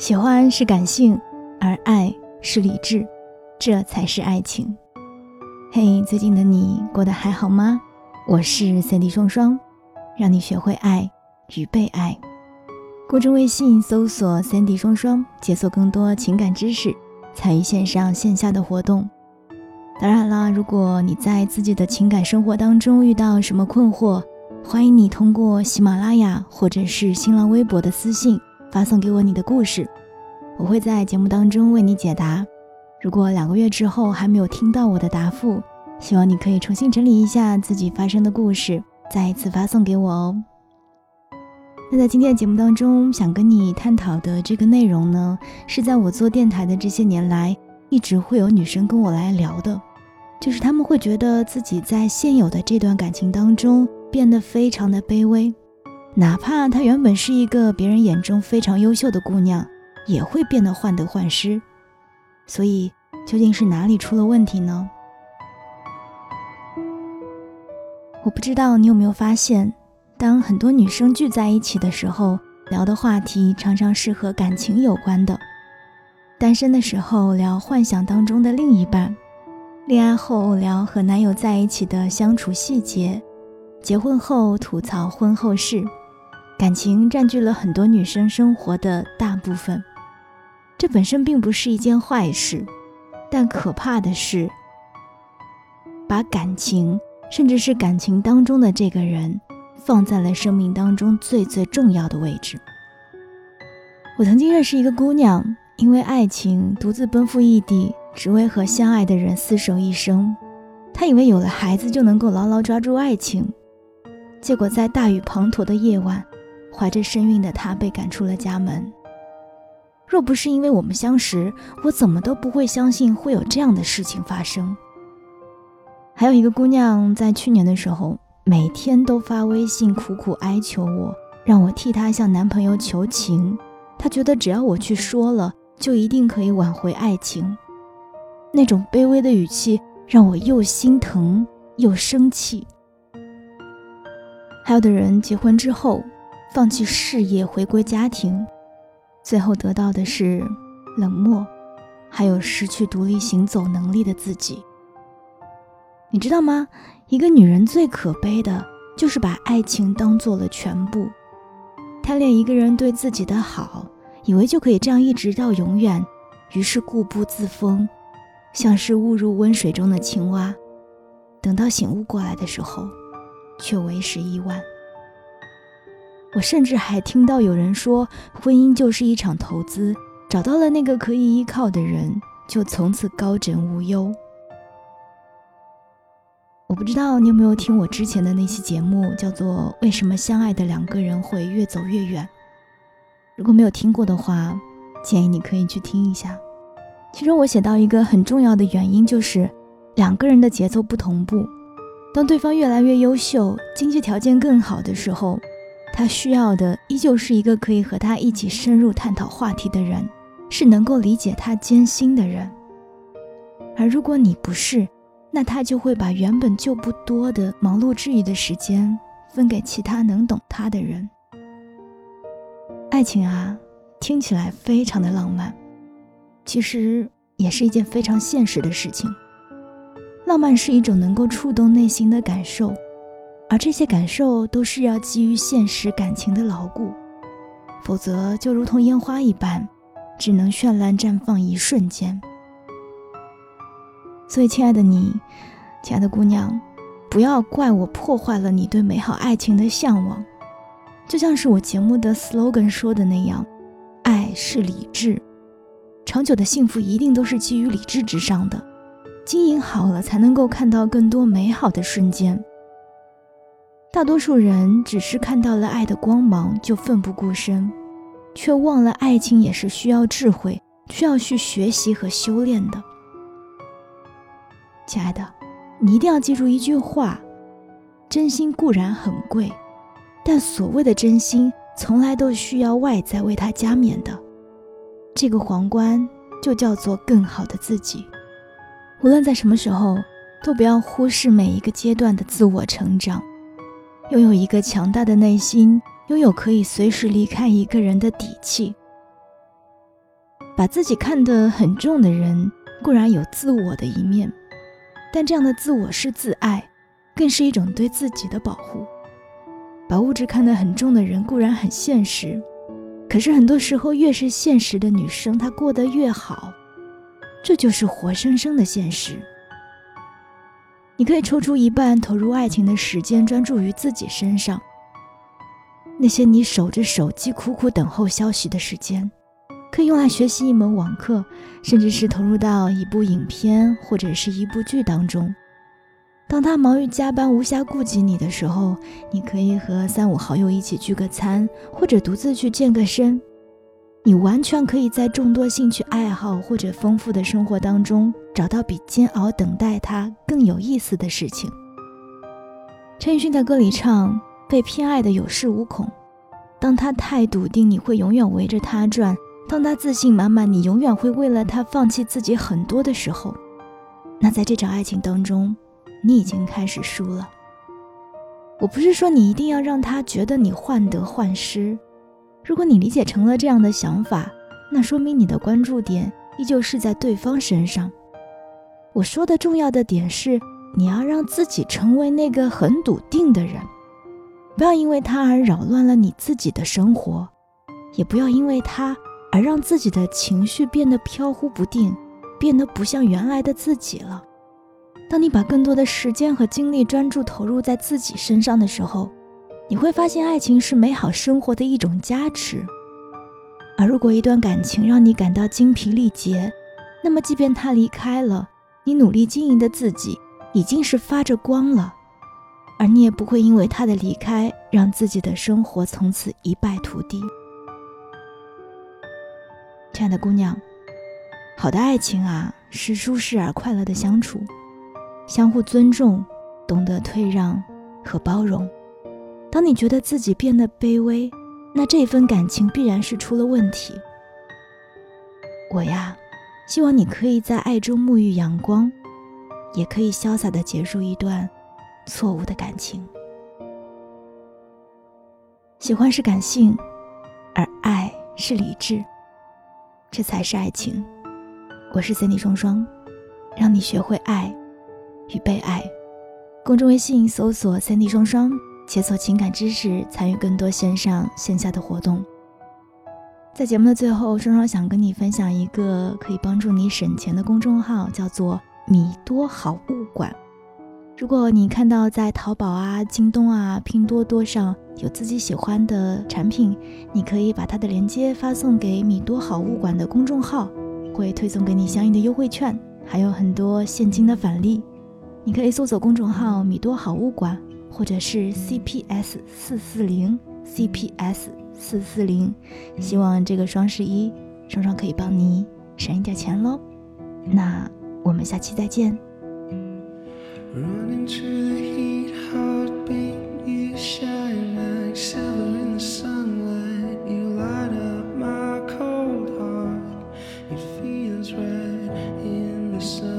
喜欢是感性，而爱是理智，这才是爱情。嘿，最近的你过得还好吗？我是三 D 双双，让你学会爱与被爱。公众微信搜索“三 D 双双”，解锁更多情感知识，参与线上线下的活动。当然啦，如果你在自己的情感生活当中遇到什么困惑，欢迎你通过喜马拉雅或者是新浪微博的私信发送给我你的故事，我会在节目当中为你解答。如果两个月之后还没有听到我的答复，希望你可以重新整理一下自己发生的故事，再一次发送给我哦。那在今天的节目当中，想跟你探讨的这个内容呢，是在我做电台的这些年来，一直会有女生跟我来聊的，就是她们会觉得自己在现有的这段感情当中变得非常的卑微，哪怕她原本是一个别人眼中非常优秀的姑娘，也会变得患得患失。所以，究竟是哪里出了问题呢？我不知道你有没有发现，当很多女生聚在一起的时候，聊的话题常常是和感情有关的。单身的时候聊幻想当中的另一半，恋爱后聊和男友在一起的相处细节，结婚后吐槽婚后事，感情占据了很多女生生活的大部分。这本身并不是一件坏事，但可怕的是，把感情，甚至是感情当中的这个人，放在了生命当中最最重要的位置。我曾经认识一个姑娘，因为爱情独自奔赴异地，只为和相爱的人厮守一生。她以为有了孩子就能够牢牢抓住爱情，结果在大雨滂沱的夜晚，怀着身孕的她被赶出了家门。若不是因为我们相识，我怎么都不会相信会有这样的事情发生。还有一个姑娘，在去年的时候，每天都发微信苦苦哀求我，让我替她向男朋友求情。她觉得只要我去说了，就一定可以挽回爱情。那种卑微的语气让我又心疼又生气。还有的人结婚之后，放弃事业，回归家庭。最后得到的是冷漠，还有失去独立行走能力的自己。你知道吗？一个女人最可悲的就是把爱情当做了全部，贪恋一个人对自己的好，以为就可以这样一直到永远，于是固步自封，像是误入温水中的青蛙。等到醒悟过来的时候，却为时已晚。我甚至还听到有人说，婚姻就是一场投资，找到了那个可以依靠的人，就从此高枕无忧。我不知道你有没有听我之前的那期节目，叫做《为什么相爱的两个人会越走越远》。如果没有听过的话，建议你可以去听一下。其中我写到一个很重要的原因，就是两个人的节奏不同步。当对方越来越优秀，经济条件更好的时候。他需要的依旧是一个可以和他一起深入探讨话题的人，是能够理解他艰辛的人。而如果你不是，那他就会把原本就不多的忙碌治愈的时间分给其他能懂他的人。爱情啊，听起来非常的浪漫，其实也是一件非常现实的事情。浪漫是一种能够触动内心的感受。而这些感受都是要基于现实感情的牢固，否则就如同烟花一般，只能绚烂绽放一瞬间。所以，亲爱的你，亲爱的姑娘，不要怪我破坏了你对美好爱情的向往。就像是我节目的 slogan 说的那样，爱是理智，长久的幸福一定都是基于理智之上的。经营好了，才能够看到更多美好的瞬间。大多数人只是看到了爱的光芒就奋不顾身，却忘了爱情也是需要智慧、需要去学习和修炼的。亲爱的，你一定要记住一句话：真心固然很贵，但所谓的真心从来都需要外在为它加冕的。这个皇冠就叫做更好的自己。无论在什么时候，都不要忽视每一个阶段的自我成长。拥有一个强大的内心，拥有可以随时离开一个人的底气。把自己看得很重的人，固然有自我的一面，但这样的自我是自爱，更是一种对自己的保护。把物质看得很重的人，固然很现实，可是很多时候，越是现实的女生，她过得越好，这就是活生生的现实。你可以抽出一半投入爱情的时间，专注于自己身上。那些你守着手机苦苦等候消息的时间，可以用来学习一门网课，甚至是投入到一部影片或者是一部剧当中。当他忙于加班无暇顾及你的时候，你可以和三五好友一起聚个餐，或者独自去健个身。你完全可以在众多兴趣爱好或者丰富的生活当中，找到比煎熬等待他更有意思的事情。陈奕迅在歌里唱：“被偏爱的有恃无恐，当他太笃定你会永远围着他转，当他自信满满你永远会为了他放弃自己很多的时候，那在这场爱情当中，你已经开始输了。我不是说你一定要让他觉得你患得患失。”如果你理解成了这样的想法，那说明你的关注点依旧是在对方身上。我说的重要的点是，你要让自己成为那个很笃定的人，不要因为他而扰乱了你自己的生活，也不要因为他而让自己的情绪变得飘忽不定，变得不像原来的自己了。当你把更多的时间和精力专注投入在自己身上的时候，你会发现，爱情是美好生活的一种加持。而如果一段感情让你感到精疲力竭，那么即便他离开了，你努力经营的自己已经是发着光了，而你也不会因为他的离开让自己的生活从此一败涂地。亲爱的姑娘，好的爱情啊，是舒适而快乐的相处，相互尊重，懂得退让和包容。当你觉得自己变得卑微，那这份感情必然是出了问题。我呀，希望你可以在爱中沐浴阳光，也可以潇洒的结束一段错误的感情。喜欢是感性，而爱是理智，这才是爱情。我是 Cindy 双双，让你学会爱与被爱。公众微信搜索 Cindy 双双。解锁情感知识，参与更多线上线下的活动。在节目的最后，双双想跟你分享一个可以帮助你省钱的公众号，叫做“米多好物馆”。如果你看到在淘宝啊、京东啊、拼多多上有自己喜欢的产品，你可以把它的链接发送给“米多好物馆”的公众号，会推送给你相应的优惠券，还有很多现金的返利。你可以搜索公众号“米多好物馆”。或者是 CPS 四四零，CPS 四四零，希望这个双十一，双双可以帮你省一点钱喽。那我们下期再见。what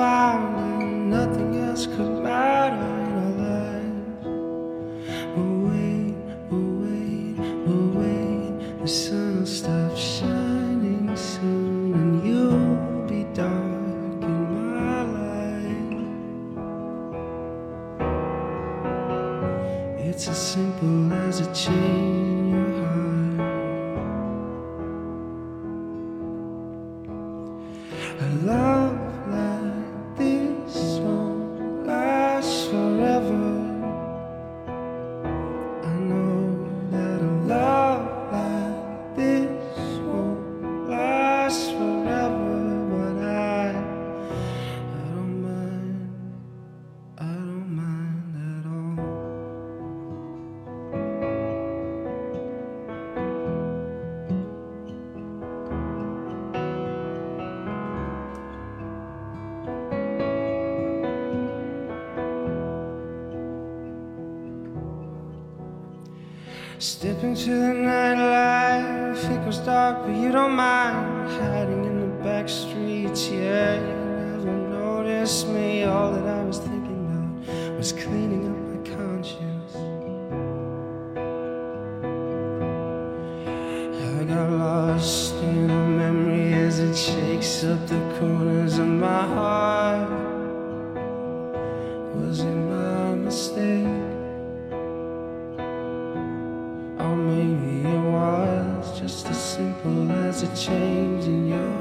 fire Step into the nightlife, it goes dark, but you don't mind hiding in the back streets. Yeah, you never noticed me. All that I was thinking about was cleaning as a change in your